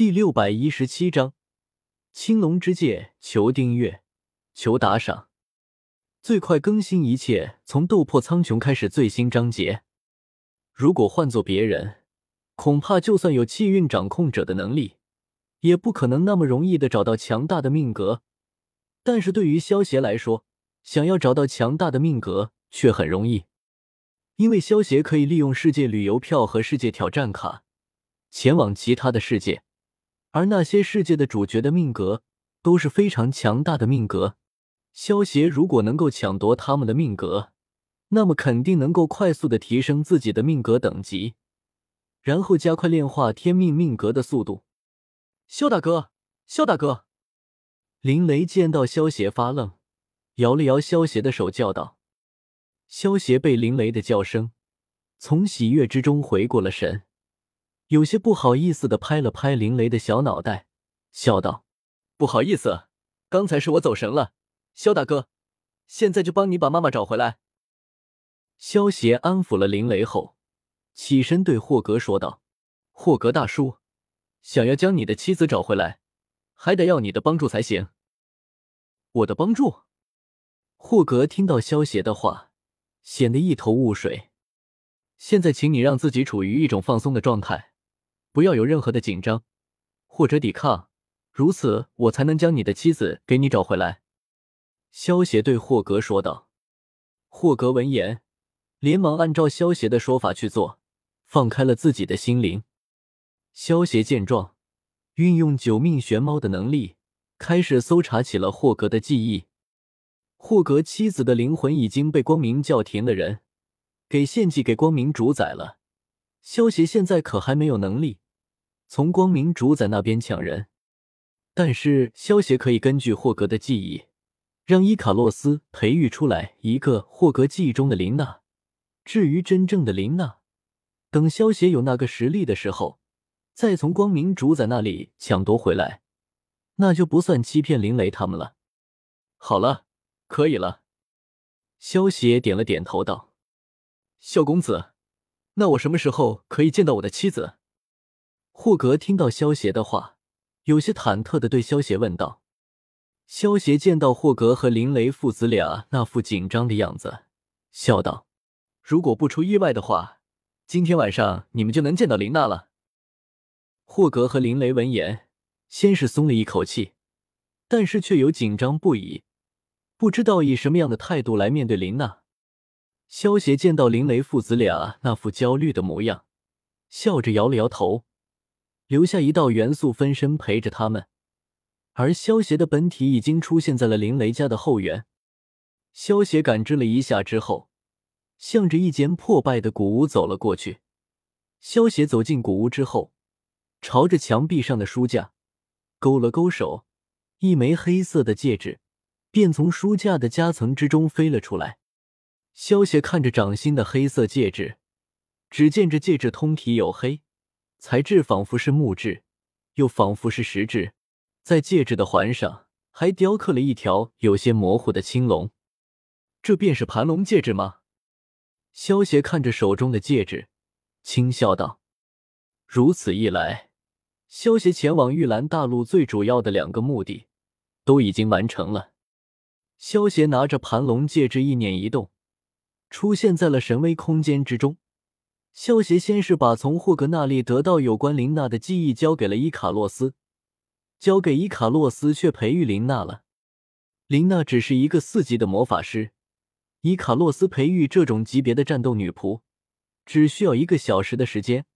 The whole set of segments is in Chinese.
第六百一十七章青龙之界，求订阅，求打赏，最快更新一切从斗破苍穹开始最新章节。如果换做别人，恐怕就算有气运掌控者的能力，也不可能那么容易的找到强大的命格。但是对于萧协来说，想要找到强大的命格却很容易，因为萧协可以利用世界旅游票和世界挑战卡前往其他的世界。而那些世界的主角的命格都是非常强大的命格，萧协如果能够抢夺他们的命格，那么肯定能够快速的提升自己的命格等级，然后加快炼化天命命格的速度。萧大哥，萧大哥！林雷见到萧协发愣，摇了摇萧协的手，叫道：“萧协被林雷的叫声从喜悦之中回过了神。”有些不好意思的拍了拍林雷的小脑袋，笑道：“不好意思，刚才是我走神了。肖大哥，现在就帮你把妈妈找回来。”萧协安抚了林雷后，起身对霍格说道：“霍格大叔，想要将你的妻子找回来，还得要你的帮助才行。”我的帮助？霍格听到萧协的话，显得一头雾水。现在，请你让自己处于一种放松的状态。不要有任何的紧张或者抵抗，如此我才能将你的妻子给你找回来。”萧协对霍格说道。霍格闻言，连忙按照萧协的说法去做，放开了自己的心灵。萧协见状，运用九命玄猫的能力，开始搜查起了霍格的记忆。霍格妻子的灵魂已经被光明教廷的人给献祭给光明主宰了。萧协现在可还没有能力从光明主宰那边抢人，但是萧协可以根据霍格的记忆，让伊卡洛斯培育出来一个霍格记忆中的琳娜。至于真正的琳娜，等萧协有那个实力的时候，再从光明主宰那里抢夺回来，那就不算欺骗林雷他们了。好了，可以了。萧协点了点头，道：“萧公子。”那我什么时候可以见到我的妻子？霍格听到萧协的话，有些忐忑的对萧协问道。萧协见到霍格和林雷父子俩那副紧张的样子，笑道：“如果不出意外的话，今天晚上你们就能见到林娜了。”霍格和林雷闻言，先是松了一口气，但是却又紧张不已，不知道以什么样的态度来面对林娜。萧协见到林雷父子俩那副焦虑的模样，笑着摇了摇头，留下一道元素分身陪着他们。而萧协的本体已经出现在了林雷家的后园。萧协感知了一下之后，向着一间破败的古屋走了过去。萧协走进古屋之后，朝着墙壁上的书架勾了勾手，一枚黑色的戒指便从书架的夹层之中飞了出来。萧协看着掌心的黑色戒指，只见这戒指通体黝黑，材质仿佛是木质，又仿佛是石质。在戒指的环上还雕刻了一条有些模糊的青龙。这便是盘龙戒指吗？萧协看着手中的戒指，轻笑道：“如此一来，萧协前往玉兰大陆最主要的两个目的都已经完成了。”萧协拿着盘龙戒指，意念一动。出现在了神威空间之中。萧协先是把从霍格那里得到有关琳娜的记忆交给了伊卡洛斯，交给伊卡洛斯却培育琳娜了。琳娜只是一个四级的魔法师，伊卡洛斯培育这种级别的战斗女仆，只需要一个小时的时间。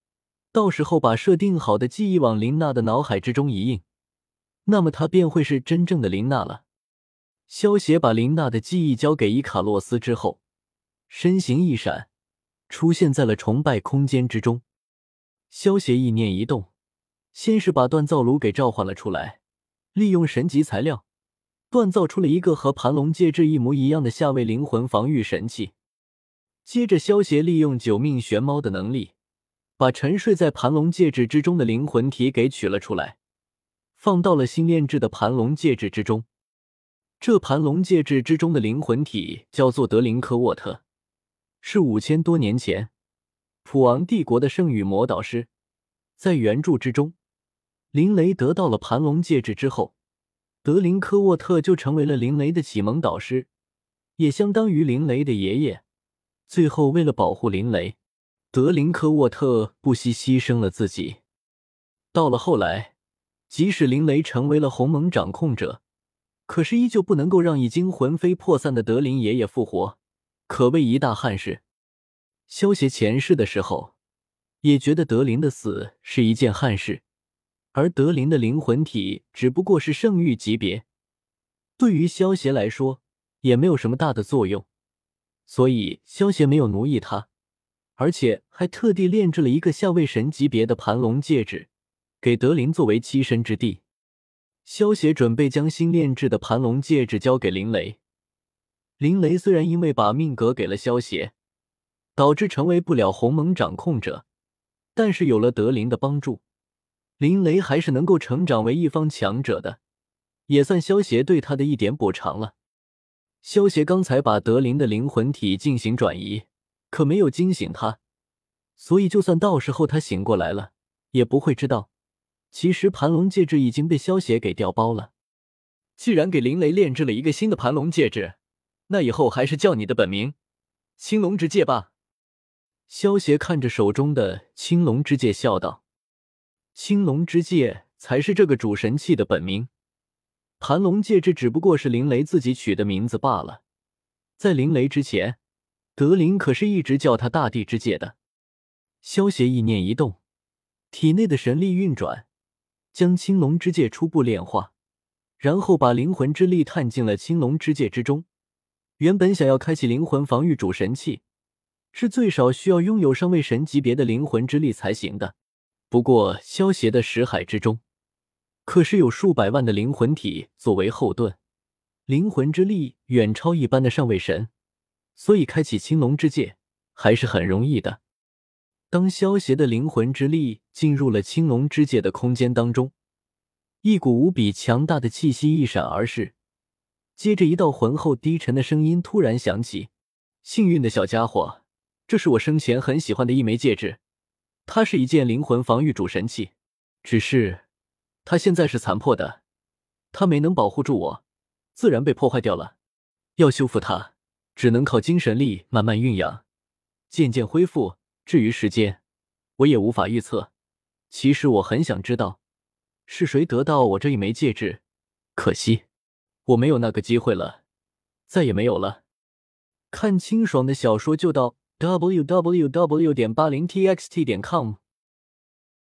到时候把设定好的记忆往琳娜的脑海之中一印，那么她便会是真正的琳娜了。萧协把琳娜的记忆交给伊卡洛斯之后。身形一闪，出现在了崇拜空间之中。萧协意念一动，先是把锻造炉给召唤了出来，利用神级材料锻造出了一个和盘龙戒指一模一样的下位灵魂防御神器。接着，萧协利用九命玄猫的能力，把沉睡在盘龙戒指之中的灵魂体给取了出来，放到了新炼制的盘龙戒指之中。这盘龙戒指之中的灵魂体叫做德林科沃特。是五千多年前，普昂帝国的圣羽魔导师，在原著之中，林雷得到了盘龙戒指之后，德林科沃特就成为了林雷的启蒙导师，也相当于林雷的爷爷。最后，为了保护林雷，德林科沃特不惜牺牲了自己。到了后来，即使林雷成为了鸿蒙掌控者，可是依旧不能够让已经魂飞魄散的德林爷爷复活，可谓一大憾事。萧协前世的时候，也觉得德林的死是一件憾事，而德林的灵魂体只不过是圣域级别，对于萧协来说也没有什么大的作用。所以，萧协没有奴役他，而且还特地炼制了一个下位神级别的盘龙戒指，给德林作为栖身之地。萧协准备将新炼制的盘龙戒指交给林雷。林雷虽然因为把命格给了萧协，导致成为不了鸿蒙掌控者，但是有了德林的帮助，林雷还是能够成长为一方强者的，也算萧协对他的一点补偿了。萧协刚才把德林的灵魂体进行转移，可没有惊醒他，所以就算到时候他醒过来了，也不会知道，其实盘龙戒指已经被萧协给调包了。既然给林雷炼制了一个新的盘龙戒指，那以后还是叫你的本名青龙之戒吧。萧协看着手中的青龙之戒，笑道：“青龙之戒才是这个主神器的本名。”盘龙戒指只不过是林雷自己取的名字罢了，在林雷之前，德林可是一直叫他大地之戒的。萧协意念一动，体内的神力运转，将青龙之戒初步炼化，然后把灵魂之力探进了青龙之戒之中。原本想要开启灵魂防御主神器，是最少需要拥有上位神级别的灵魂之力才行的。不过萧协的识海之中。可是有数百万的灵魂体作为后盾，灵魂之力远超一般的上位神，所以开启青龙之戒还是很容易的。当萧协的灵魂之力进入了青龙之戒的空间当中，一股无比强大的气息一闪而逝，接着一道浑厚低沉的声音突然响起：“幸运的小家伙，这是我生前很喜欢的一枚戒指，它是一件灵魂防御主神器，只是……”它现在是残破的，它没能保护住我，自然被破坏掉了。要修复它，只能靠精神力慢慢酝养，渐渐恢复。至于时间，我也无法预测。其实我很想知道，是谁得到我这一枚戒指，可惜我没有那个机会了，再也没有了。看清爽的小说就到 w w w. 点八零 t x t 点 com。